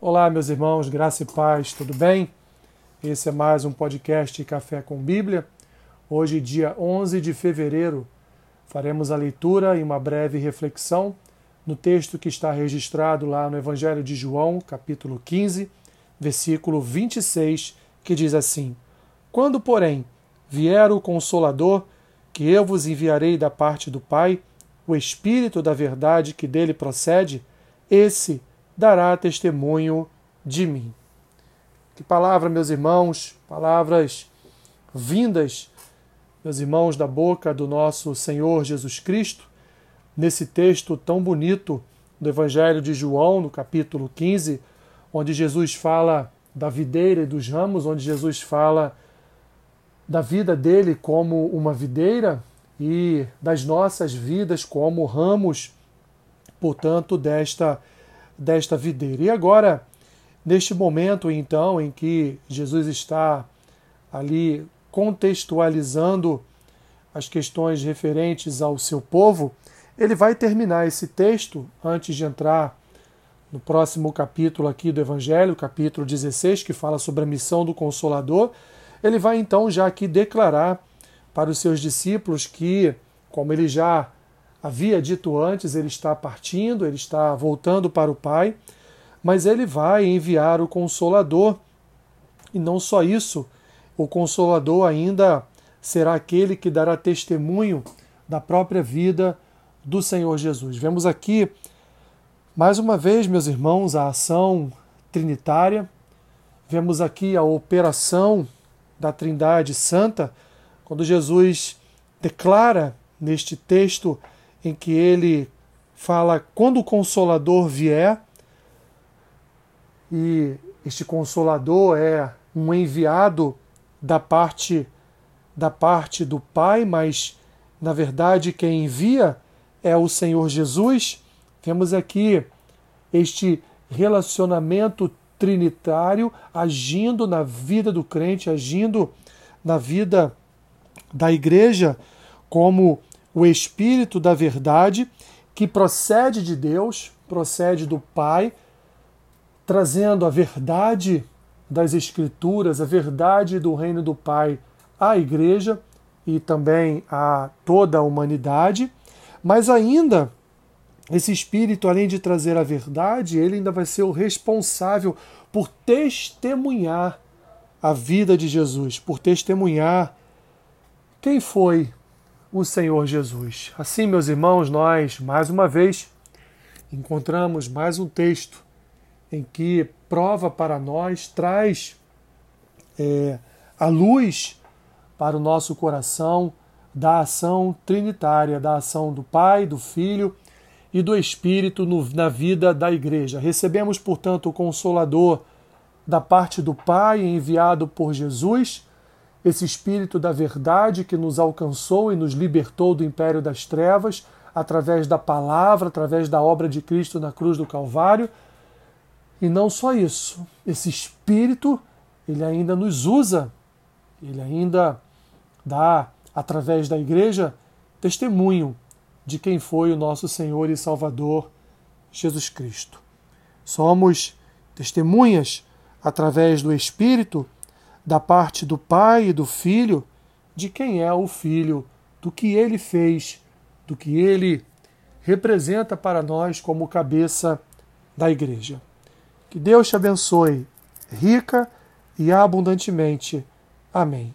Olá, meus irmãos, graça e paz, tudo bem? Esse é mais um podcast Café com Bíblia. Hoje, dia 11 de fevereiro, faremos a leitura e uma breve reflexão no texto que está registrado lá no Evangelho de João, capítulo 15, versículo 26, que diz assim: Quando, porém, vier o Consolador, que eu vos enviarei da parte do Pai, o Espírito da verdade que dele procede, esse dará testemunho de mim. Que palavra, meus irmãos, palavras vindas, meus irmãos, da boca do nosso Senhor Jesus Cristo, nesse texto tão bonito do Evangelho de João, no capítulo 15, onde Jesus fala da videira e dos ramos, onde Jesus fala da vida dele como uma videira e das nossas vidas como ramos, portanto, desta desta videira. E agora, neste momento então em que Jesus está ali contextualizando as questões referentes ao seu povo, ele vai terminar esse texto antes de entrar no próximo capítulo aqui do Evangelho, capítulo 16, que fala sobre a missão do Consolador. Ele vai então já aqui declarar para os seus discípulos que, como ele já havia dito antes, ele está partindo, ele está voltando para o Pai, mas ele vai enviar o Consolador. E não só isso, o Consolador ainda será aquele que dará testemunho da própria vida do Senhor Jesus. Vemos aqui, mais uma vez, meus irmãos, a ação trinitária, vemos aqui a operação da Trindade Santa, quando Jesus declara neste texto em que ele fala quando o consolador vier, e este consolador é um enviado da parte da parte do Pai, mas na verdade quem envia é o Senhor Jesus. Temos aqui este relacionamento trinitário agindo na vida do crente, agindo na vida da igreja como o Espírito da verdade, que procede de Deus, procede do Pai, trazendo a verdade das Escrituras, a verdade do reino do Pai à igreja e também a toda a humanidade, mas ainda esse Espírito, além de trazer a verdade, ele ainda vai ser o responsável por testemunhar a vida de Jesus, por testemunhar quem foi o Senhor Jesus. Assim, meus irmãos, nós, mais uma vez, encontramos mais um texto em que prova para nós, traz é, a luz para o nosso coração da ação trinitária, da ação do Pai, do Filho e do Espírito no, na vida da igreja. Recebemos, portanto, o Consolador da parte do Pai enviado por Jesus esse Espírito da verdade que nos alcançou e nos libertou do império das trevas através da palavra, através da obra de Cristo na cruz do Calvário. E não só isso, esse Espírito, ele ainda nos usa, ele ainda dá, através da igreja, testemunho de quem foi o nosso Senhor e Salvador Jesus Cristo. Somos testemunhas através do Espírito da parte do Pai e do Filho, de quem é o Filho, do que ele fez, do que ele representa para nós como cabeça da igreja. Que Deus te abençoe rica e abundantemente. Amém.